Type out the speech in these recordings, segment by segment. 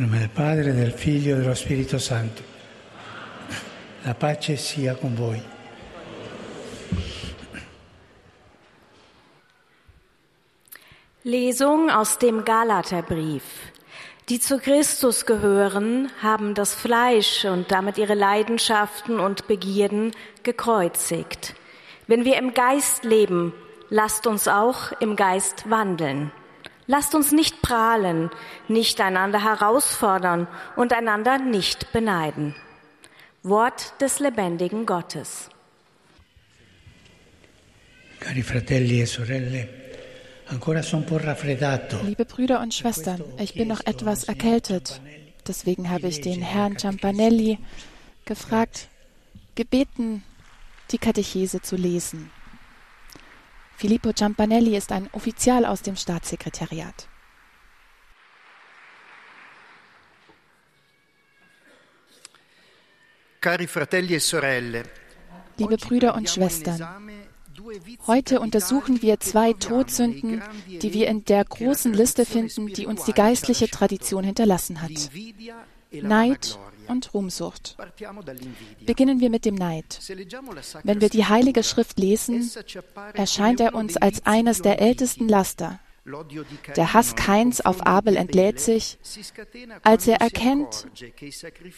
Nel nome del Padre, del Figlio e dello Spirito Santo. La pace sia con voi. Lesung aus dem Galaterbrief. Die zu Christus gehören, haben das Fleisch und damit ihre Leidenschaften und Begierden gekreuzigt. Wenn wir im Geist leben, lasst uns auch im Geist wandeln. Lasst uns nicht prahlen, nicht einander herausfordern und einander nicht beneiden. Wort des lebendigen Gottes. Cari fratelli e sorelle. Liebe Brüder und Schwestern, ich bin noch etwas erkältet. Deswegen habe ich den Herrn Ciampanelli gefragt, gebeten, die Katechese zu lesen. Filippo Ciampanelli ist ein Offizial aus dem Staatssekretariat. Cari fratelli e sorelle, Liebe Brüder und Schwestern, heute untersuchen wir zwei Todsünden, die wir in der großen Liste finden, die uns die geistliche Tradition hinterlassen hat. Neid und Ruhmsucht. Beginnen wir mit dem Neid. Wenn wir die Heilige Schrift lesen, erscheint er uns als eines der ältesten Laster. Der Hass Kains auf Abel entlädt sich, als er erkennt,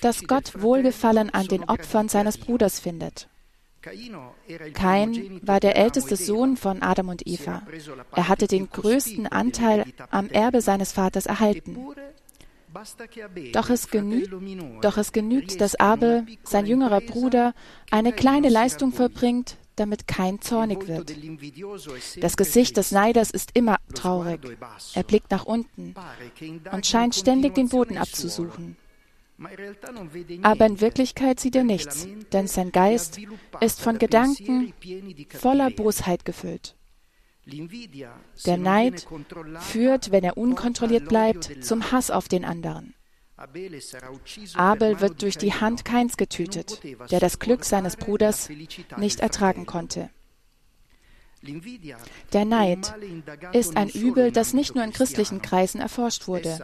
dass Gott Wohlgefallen an den Opfern seines Bruders findet. Kain war der älteste Sohn von Adam und Eva. Er hatte den größten Anteil am Erbe seines Vaters erhalten. Doch es, genügt, doch es genügt, dass Abel, sein jüngerer Bruder, eine kleine Leistung vollbringt, damit kein zornig wird. Das Gesicht des Neiders ist immer traurig. Er blickt nach unten und scheint ständig den Boden abzusuchen. Aber in Wirklichkeit sieht er nichts, denn sein Geist ist von Gedanken voller Bosheit gefüllt. Der Neid führt, wenn er unkontrolliert bleibt, zum Hass auf den anderen. Abel wird durch die Hand Kains getötet, der das Glück seines Bruders nicht ertragen konnte. Der Neid ist ein Übel, das nicht nur in christlichen Kreisen erforscht wurde.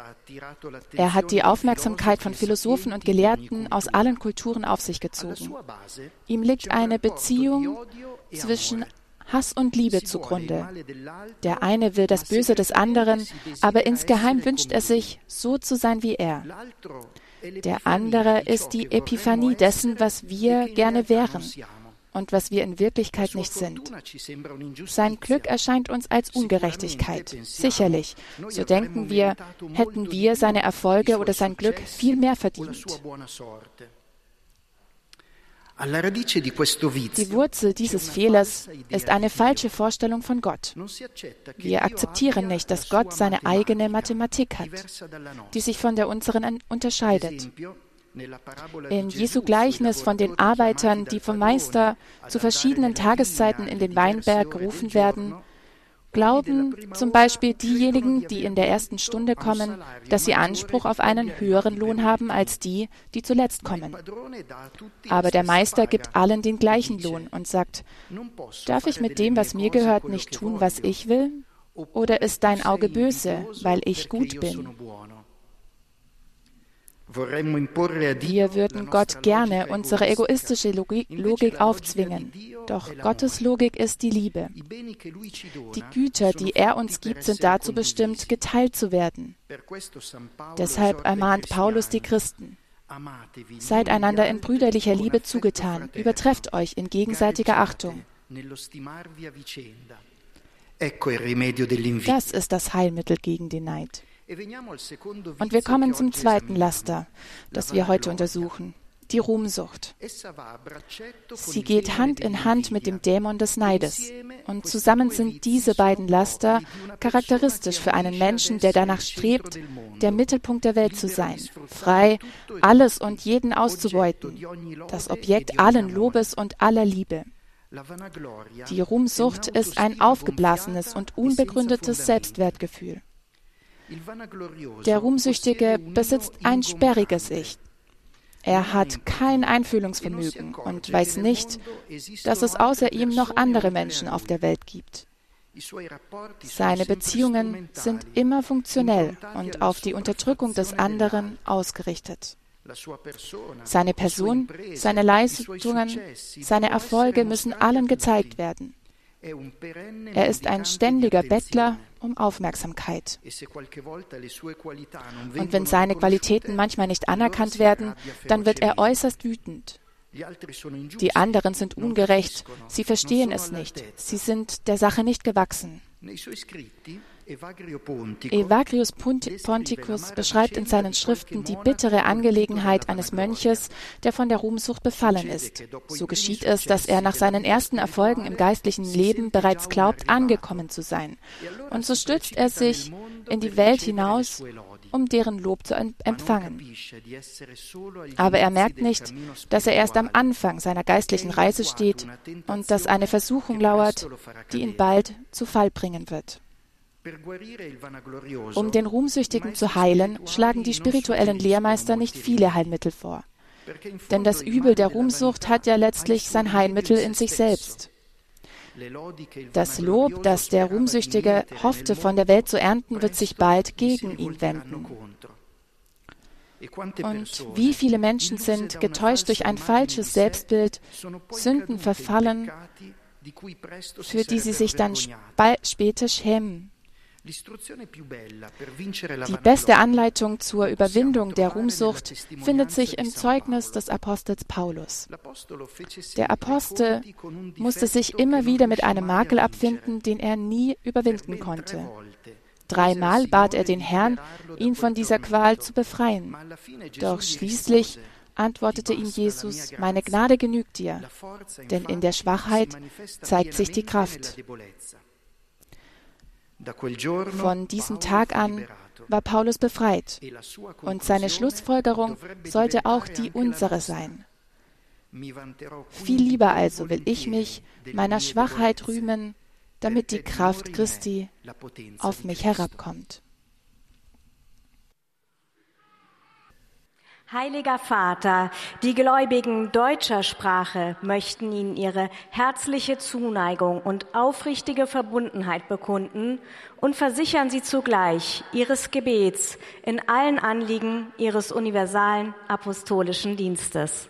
Er hat die Aufmerksamkeit von Philosophen und Gelehrten aus allen Kulturen auf sich gezogen. Ihm liegt eine Beziehung zwischen Hass und Liebe zugrunde. Der eine will das Böse des anderen, aber insgeheim wünscht er sich, so zu sein wie er. Der andere ist die Epiphanie dessen, was wir gerne wären und was wir in Wirklichkeit nicht sind. Sein Glück erscheint uns als Ungerechtigkeit. Sicherlich, so denken wir, hätten wir seine Erfolge oder sein Glück viel mehr verdient. Die Wurzel dieses Fehlers ist eine falsche Vorstellung von Gott. Wir akzeptieren nicht, dass Gott seine eigene Mathematik hat, die sich von der unseren unterscheidet. In Jesu Gleichnis von den Arbeitern, die vom Meister zu verschiedenen Tageszeiten in den Weinberg gerufen werden, Glauben zum Beispiel diejenigen, die in der ersten Stunde kommen, dass sie Anspruch auf einen höheren Lohn haben als die, die zuletzt kommen. Aber der Meister gibt allen den gleichen Lohn und sagt, darf ich mit dem, was mir gehört, nicht tun, was ich will? Oder ist dein Auge böse, weil ich gut bin? Wir würden Gott gerne unsere egoistische Logik aufzwingen. Doch Gottes Logik ist die Liebe. Die Güter, die er uns gibt, sind dazu bestimmt, geteilt zu werden. Deshalb ermahnt Paulus die Christen. Seid einander in brüderlicher Liebe zugetan, übertrefft euch in gegenseitiger Achtung. Das ist das Heilmittel gegen den Neid. Und wir kommen zum zweiten Laster, das wir heute untersuchen, die Ruhmsucht. Sie geht Hand in Hand mit dem Dämon des Neides. Und zusammen sind diese beiden Laster charakteristisch für einen Menschen, der danach strebt, der Mittelpunkt der Welt zu sein, frei, alles und jeden auszubeuten, das Objekt allen Lobes und aller Liebe. Die Ruhmsucht ist ein aufgeblasenes und unbegründetes Selbstwertgefühl. Der Ruhmsüchtige besitzt ein sperriges Ich. Er hat kein Einfühlungsvermögen und weiß nicht, dass es außer ihm noch andere Menschen auf der Welt gibt. Seine Beziehungen sind immer funktionell und auf die Unterdrückung des anderen ausgerichtet. Seine Person, seine Leistungen, seine Erfolge müssen allen gezeigt werden. Er ist ein ständiger Bettler um Aufmerksamkeit. E Und wenn seine Qualitäten manchmal nicht anerkannt werden, dann wird er äußerst wütend. Die anderen sind ungerecht, sie verstehen es nicht, sie sind der Sache nicht gewachsen. Evagrius Ponticus beschreibt in seinen Schriften die bittere Angelegenheit eines Mönches, der von der Ruhmsucht befallen ist. So geschieht es, dass er nach seinen ersten Erfolgen im geistlichen Leben bereits glaubt, angekommen zu sein. Und so stürzt er sich in die Welt hinaus, um deren Lob zu empfangen. Aber er merkt nicht, dass er erst am Anfang seiner geistlichen Reise steht und dass eine Versuchung lauert, die ihn bald zu Fall bringen wird. Um den Ruhmsüchtigen zu heilen, schlagen die spirituellen Lehrmeister nicht viele Heilmittel vor. Denn das Übel der Ruhmsucht hat ja letztlich sein Heilmittel in sich selbst. Das Lob, das der Ruhmsüchtige hoffte von der Welt zu ernten, wird sich bald gegen ihn wenden. E Und wie viele Menschen sind, getäuscht durch ein falsches Selbstbild, Sünden verfallen, für die sie sich dann später schämen. Die beste Anleitung zur Überwindung der Ruhmsucht findet sich im Zeugnis des Apostels Paulus. Der Apostel musste sich immer wieder mit einem Makel abfinden, den er nie überwinden konnte. Dreimal bat er den Herrn, ihn von dieser Qual zu befreien. Doch schließlich antwortete ihm Jesus, meine Gnade genügt dir, denn in der Schwachheit zeigt sich die Kraft. Von diesem Tag an war Paulus befreit e und seine Schlussfolgerung sollte auch die unsere sein. Viel lieber also will ich mich meiner Schwachheit rühmen, damit die Kraft Christi auf mich herabkommt. Heiliger Vater, die Gläubigen deutscher Sprache möchten Ihnen ihre herzliche Zuneigung und aufrichtige Verbundenheit bekunden und versichern Sie zugleich Ihres Gebets in allen Anliegen Ihres universalen apostolischen Dienstes.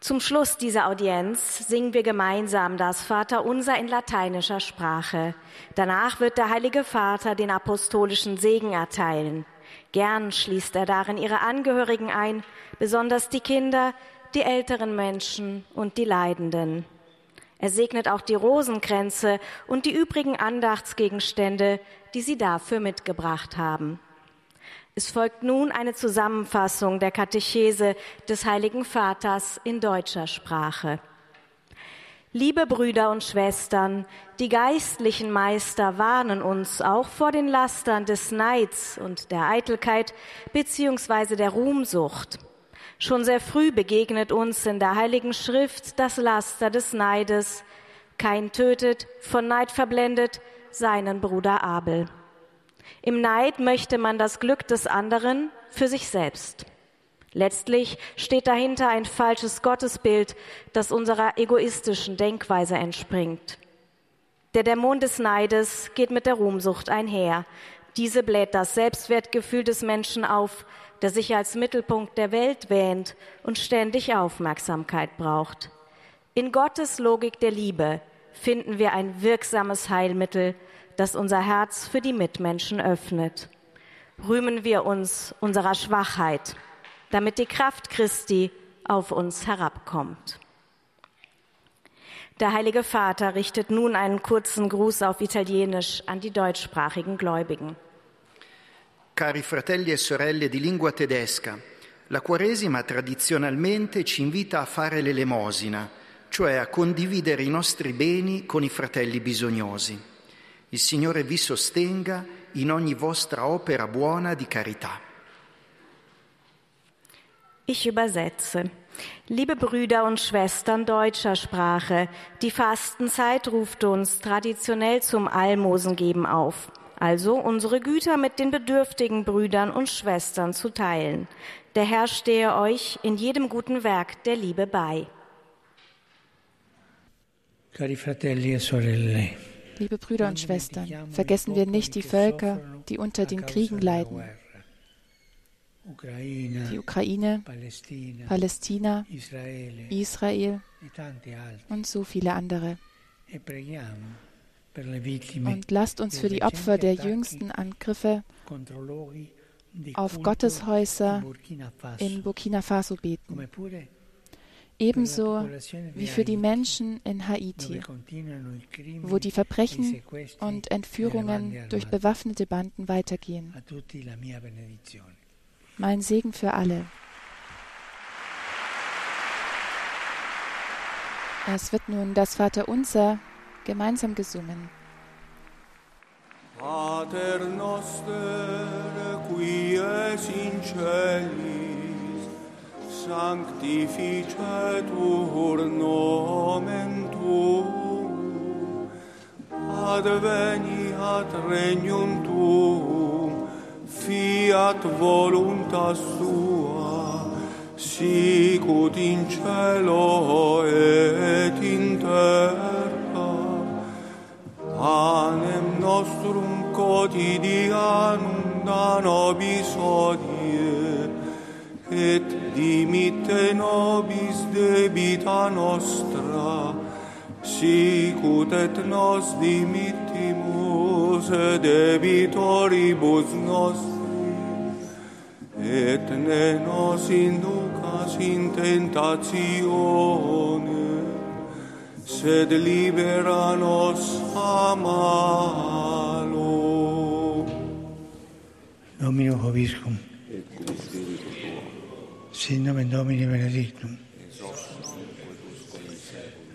Zum Schluss dieser Audienz singen wir gemeinsam das Vaterunser in lateinischer Sprache. Danach wird der Heilige Vater den apostolischen Segen erteilen. Gern schließt er darin ihre Angehörigen ein, besonders die Kinder, die älteren Menschen und die Leidenden. Er segnet auch die Rosenkränze und die übrigen Andachtsgegenstände, die sie dafür mitgebracht haben. Es folgt nun eine Zusammenfassung der Katechese des Heiligen Vaters in deutscher Sprache. Liebe Brüder und Schwestern, die geistlichen Meister warnen uns auch vor den Lastern des Neids und der Eitelkeit beziehungsweise der Ruhmsucht. Schon sehr früh begegnet uns in der Heiligen Schrift das Laster des Neides. Kein tötet, von Neid verblendet, seinen Bruder Abel. Im Neid möchte man das Glück des anderen für sich selbst. Letztlich steht dahinter ein falsches Gottesbild, das unserer egoistischen Denkweise entspringt. Der Dämon des Neides geht mit der Ruhmsucht einher. Diese bläht das Selbstwertgefühl des Menschen auf, der sich als Mittelpunkt der Welt wähnt und ständig Aufmerksamkeit braucht. In Gottes Logik der Liebe finden wir ein wirksames Heilmittel, das unser Herz für die Mitmenschen öffnet. Rühmen wir uns unserer Schwachheit damit die Kraft Christi auf uns herabkommt. Der Heilige Vater richtet nun einen kurzen Gruß auf Italienisch an die deutschsprachigen Gläubigen. Cari fratelli e sorelle di lingua tedesca, la Quaresima tradizionalmente ci invita a fare l'elemosina, cioè a condividere i nostri beni con i fratelli bisognosi. Il Signore vi sostenga in ogni vostra opera buona di carità. Ich übersetze. Liebe Brüder und Schwestern deutscher Sprache, die Fastenzeit ruft uns traditionell zum Almosengeben auf, also unsere Güter mit den bedürftigen Brüdern und Schwestern zu teilen. Der Herr stehe euch in jedem guten Werk der Liebe bei. E Liebe Brüder und Schwestern, vergessen wir nicht die Völker, die unter den Kriegen leiden. Die Ukraine, Palästina, Israel und so viele andere. E und lasst uns für die Opfer der jüngsten Angriffe auf Gotteshäuser in Burkina Faso. beten. Ebenso wie für die Menschen in Haiti, wo die Verbrechen und Entführungen durch bewaffnete Banden weitergehen. Mein Segen für alle. Es wird nun das Vaterunser gemeinsam gesungen. Pater noster, qui es in celis, sanctificetur nomen tuum, adveniat regnum tuum, fiat voluntas tua, sicut in cielo et in terra. Panem nostrum quotidianum da nobis odie, et dimitte nobis debita nostra, sicut et nos dimittimus debitoribus nostris, et ne nos inducas in tentatione, sed libera nos a malo. Domino Hoviscum. Sit nomen Domini benedictum.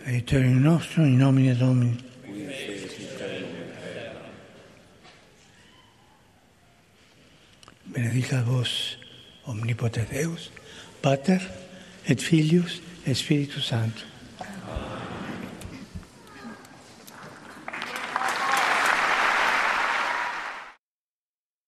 Aiutorium nostrum in nomine Domini. Διπλικαγός, ομνίποτε Θεός, Πάτερ, et Filius, et Spiritus Sanctus.